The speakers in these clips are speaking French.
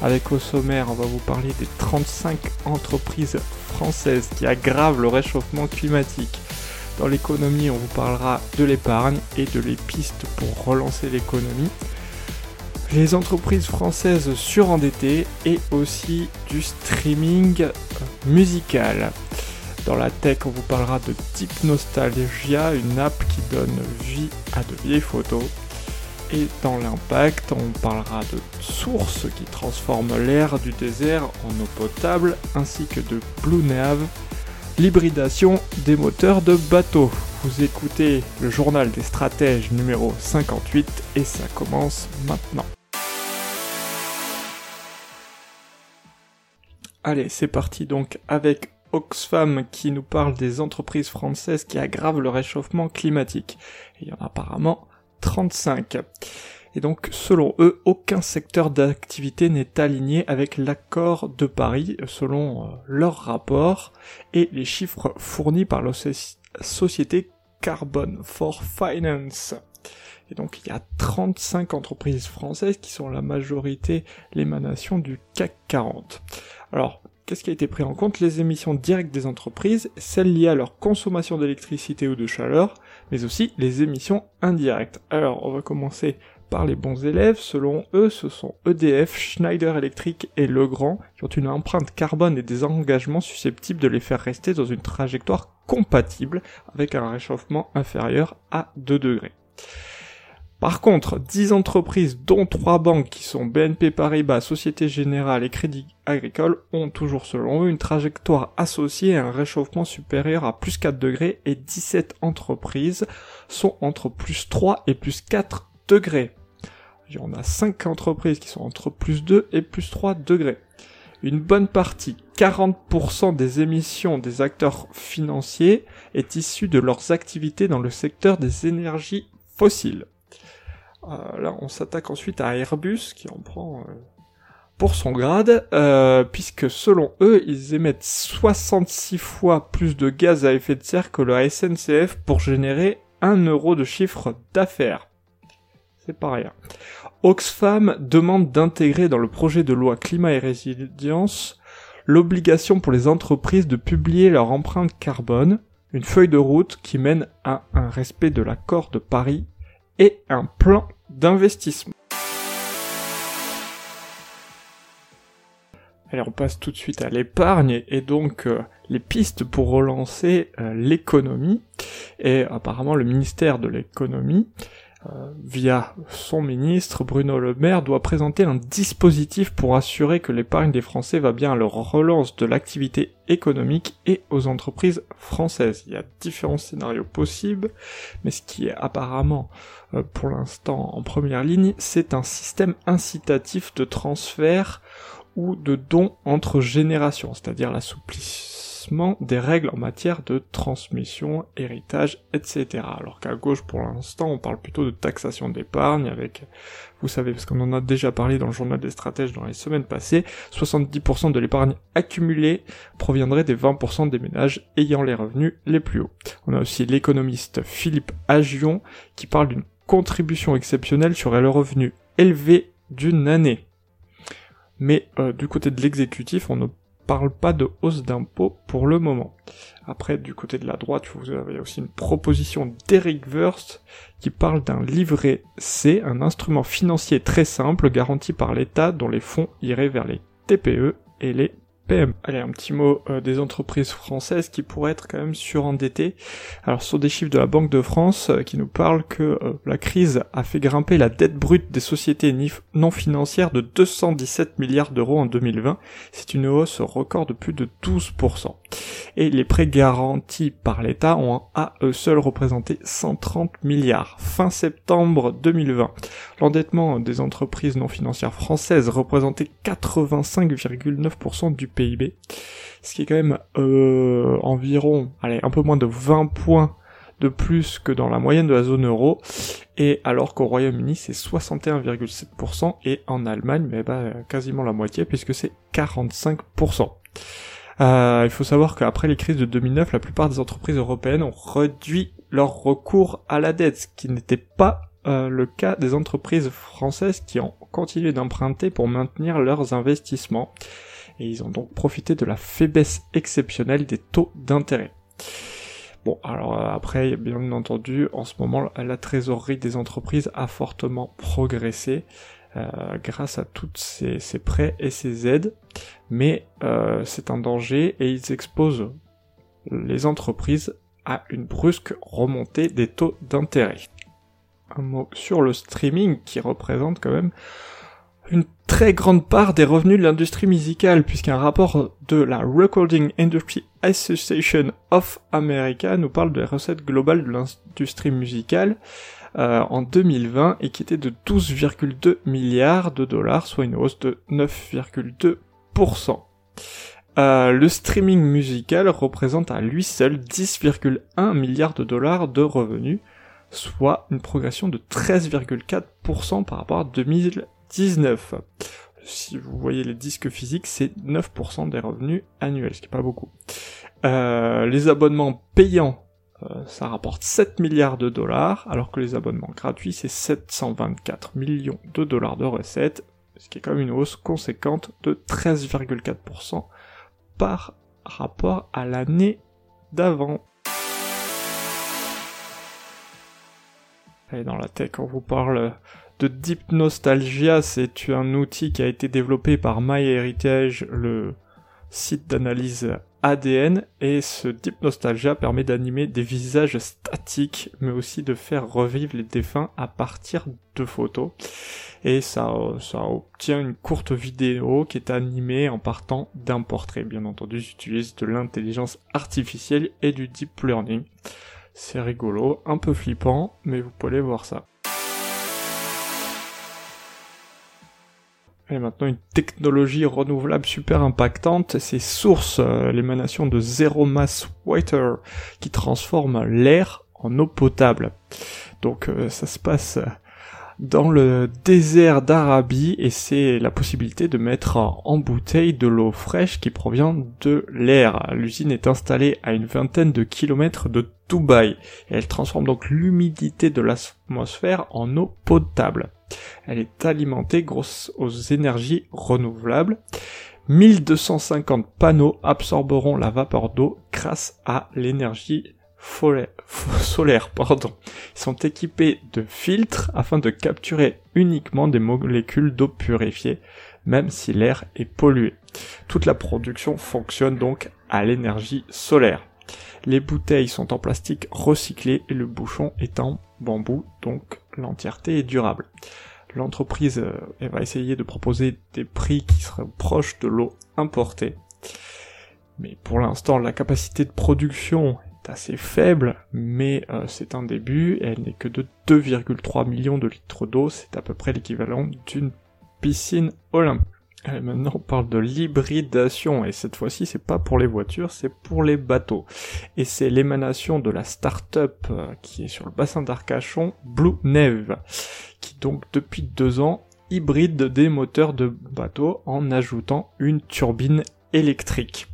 Avec au sommaire, on va vous parler des 35 entreprises françaises qui aggravent le réchauffement climatique. Dans l'économie, on vous parlera de l'épargne et de les pistes pour relancer l'économie. Les entreprises françaises surendettées et aussi du streaming musical. Dans la tech, on vous parlera de Deep Nostalgia, une app qui donne vie à de vieilles photos. Et dans l'impact, on parlera de sources qui transforment l'air du désert en eau potable, ainsi que de Blue Nav, l'hybridation des moteurs de bateaux. Vous écoutez le journal des stratèges numéro 58 et ça commence maintenant. Allez, c'est parti donc avec Oxfam qui nous parle des entreprises françaises qui aggravent le réchauffement climatique. il y en a apparemment 35. Et donc, selon eux, aucun secteur d'activité n'est aligné avec l'accord de Paris, selon euh, leur rapport, et les chiffres fournis par la société Carbon for Finance. Et donc, il y a 35 entreprises françaises qui sont la majorité l'émanation du CAC 40. Alors, Qu'est-ce qui a été pris en compte? Les émissions directes des entreprises, celles liées à leur consommation d'électricité ou de chaleur, mais aussi les émissions indirectes. Alors, on va commencer par les bons élèves. Selon eux, ce sont EDF, Schneider Electric et Legrand qui ont une empreinte carbone et des engagements susceptibles de les faire rester dans une trajectoire compatible avec un réchauffement inférieur à 2 degrés. Par contre, 10 entreprises, dont 3 banques qui sont BNP Paribas, Société Générale et Crédit Agricole, ont toujours selon eux une trajectoire associée à un réchauffement supérieur à plus 4 degrés et 17 entreprises sont entre plus 3 et plus 4 degrés. Y en a 5 entreprises qui sont entre plus 2 et plus 3 degrés. Une bonne partie, 40% des émissions des acteurs financiers est issue de leurs activités dans le secteur des énergies fossiles. Euh, là, on s'attaque ensuite à Airbus, qui en prend euh, pour son grade, euh, puisque selon eux, ils émettent 66 fois plus de gaz à effet de serre que la SNCF pour générer 1 euro de chiffre d'affaires. C'est pas rien. Oxfam demande d'intégrer dans le projet de loi climat et résilience l'obligation pour les entreprises de publier leur empreinte carbone, une feuille de route qui mène à un respect de l'accord de Paris et un plan d'investissement. Allez, on passe tout de suite à l'épargne et donc euh, les pistes pour relancer euh, l'économie. Et apparemment le ministère de l'économie via son ministre Bruno Le Maire, doit présenter un dispositif pour assurer que l'épargne des Français va bien à leur relance de l'activité économique et aux entreprises françaises. Il y a différents scénarios possibles, mais ce qui est apparemment euh, pour l'instant en première ligne, c'est un système incitatif de transfert ou de dons entre générations, c'est-à-dire l'assouplissement des règles en matière de transmission, héritage, etc. Alors qu'à gauche, pour l'instant, on parle plutôt de taxation d'épargne avec, vous savez, parce qu'on en a déjà parlé dans le journal des stratèges dans les semaines passées, 70% de l'épargne accumulée proviendrait des 20% des ménages ayant les revenus les plus hauts. On a aussi l'économiste Philippe Agion qui parle d'une contribution exceptionnelle sur le revenu élevé d'une année. Mais euh, du côté de l'exécutif, on ne parle pas de hausse d'impôts pour le moment. Après, du côté de la droite, vous avez aussi une proposition d'Eric Wurst qui parle d'un livret C, un instrument financier très simple garanti par l'État dont les fonds iraient vers les TPE et les Allez, un petit mot euh, des entreprises françaises qui pourraient être quand même surendettées. Alors, ce sont des chiffres de la Banque de France euh, qui nous parlent que euh, la crise a fait grimper la dette brute des sociétés non financières de 217 milliards d'euros en 2020. C'est une hausse record de plus de 12%. Et les prêts garantis par l'État ont à eux seuls représenté 130 milliards. Fin septembre 2020, l'endettement des entreprises non financières françaises représentait 85,9% du Ce qui est quand même euh, environ, allez, un peu moins de 20 points de plus que dans la moyenne de la zone euro, et alors qu'au Royaume-Uni c'est 61,7% et en Allemagne mais bah, quasiment la moitié puisque c'est 45%. Euh, il faut savoir qu'après les crises de 2009, la plupart des entreprises européennes ont réduit leur recours à la dette, ce qui n'était pas euh, le cas des entreprises françaises qui ont continué d'emprunter pour maintenir leurs investissements. Et ils ont donc profité de la faiblesse exceptionnelle des taux d'intérêt. Bon, alors euh, après, bien entendu, en ce moment, la trésorerie des entreprises a fortement progressé euh, grâce à toutes ces, prêts et ces aides, mais c'est un danger et ils exposent les entreprises à une brusque remontée des taux d'intérêt un mot sur le streaming qui représente quand même une très grande part des revenus de l'industrie musicale, puisqu'un rapport de la Recording Industry Association of America nous parle de la recette globale de l'industrie musicale euh, en 2020 et qui était de 12,2 milliards de dollars, soit une hausse de 9,2%. Euh, le streaming musical représente à lui seul 10,1 milliards de dollars de revenus, soit une progression de 13,4% par rapport à 2019. Si vous voyez les disques physiques, c'est 9% des revenus annuels, ce qui est pas beaucoup. Euh, les abonnements payants, euh, ça rapporte 7 milliards de dollars, alors que les abonnements gratuits, c'est 724 millions de dollars de recettes, ce qui est quand même une hausse conséquente de 13,4% par rapport à l'année d'avant. Et dans la tech, on vous parle de Deep Nostalgia, c'est un outil qui a été développé par MyHeritage, le site d'analyse ADN, et ce Deep Nostalgia permet d'animer des visages statiques, mais aussi de faire revivre les défunts à partir de photos. Et ça, ça obtient une courte vidéo qui est animée en partant d'un portrait. Bien entendu, j'utilise de l'intelligence artificielle et du deep learning. C'est rigolo, un peu flippant, mais vous pouvez voir ça. Et maintenant une technologie renouvelable super impactante, c'est Source, euh, l'émanation de Zero Mass Water, qui transforme l'air en eau potable. Donc euh, ça se passe dans le désert d'Arabie et c'est la possibilité de mettre en bouteille de l'eau fraîche qui provient de l'air. L'usine est installée à une vingtaine de kilomètres de Dubaï et elle transforme donc l'humidité de l'atmosphère en eau potable. Elle est alimentée grâce aux énergies renouvelables. 1250 panneaux absorberont la vapeur d'eau grâce à l'énergie solaires, pardon. Ils sont équipés de filtres afin de capturer uniquement des molécules d'eau purifiée, même si l'air est pollué. Toute la production fonctionne donc à l'énergie solaire. Les bouteilles sont en plastique recyclé et le bouchon est en bambou, donc l'entièreté est durable. L'entreprise euh, va essayer de proposer des prix qui seraient proches de l'eau importée. Mais pour l'instant, la capacité de production assez faible, mais euh, c'est un début, elle n'est que de 2,3 millions de litres d'eau, c'est à peu près l'équivalent d'une piscine olympique. Et maintenant on parle de l'hybridation, et cette fois-ci c'est pas pour les voitures, c'est pour les bateaux. Et c'est l'émanation de la start-up euh, qui est sur le bassin d'Arcachon, Blue Neve, qui donc depuis deux ans hybride des moteurs de bateaux en ajoutant une turbine électrique.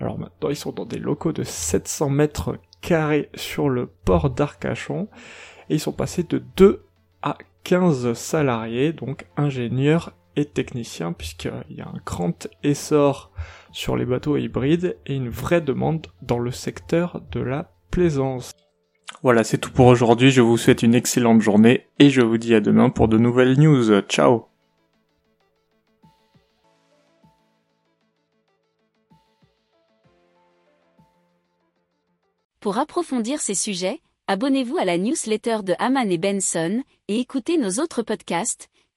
Alors maintenant, ils sont dans des locaux de 700 mètres carrés sur le port d'Arcachon, et ils sont passés de 2 à 15 salariés, donc ingénieurs et techniciens, puisqu'il y a un grand essor sur les bateaux hybrides et une vraie demande dans le secteur de la plaisance. Voilà, c'est tout pour aujourd'hui, je vous souhaite une excellente journée et je vous dis à demain pour de nouvelles news. Ciao Pour approfondir ces sujets, abonnez-vous à la newsletter de Haman et Benson et écoutez nos autres podcasts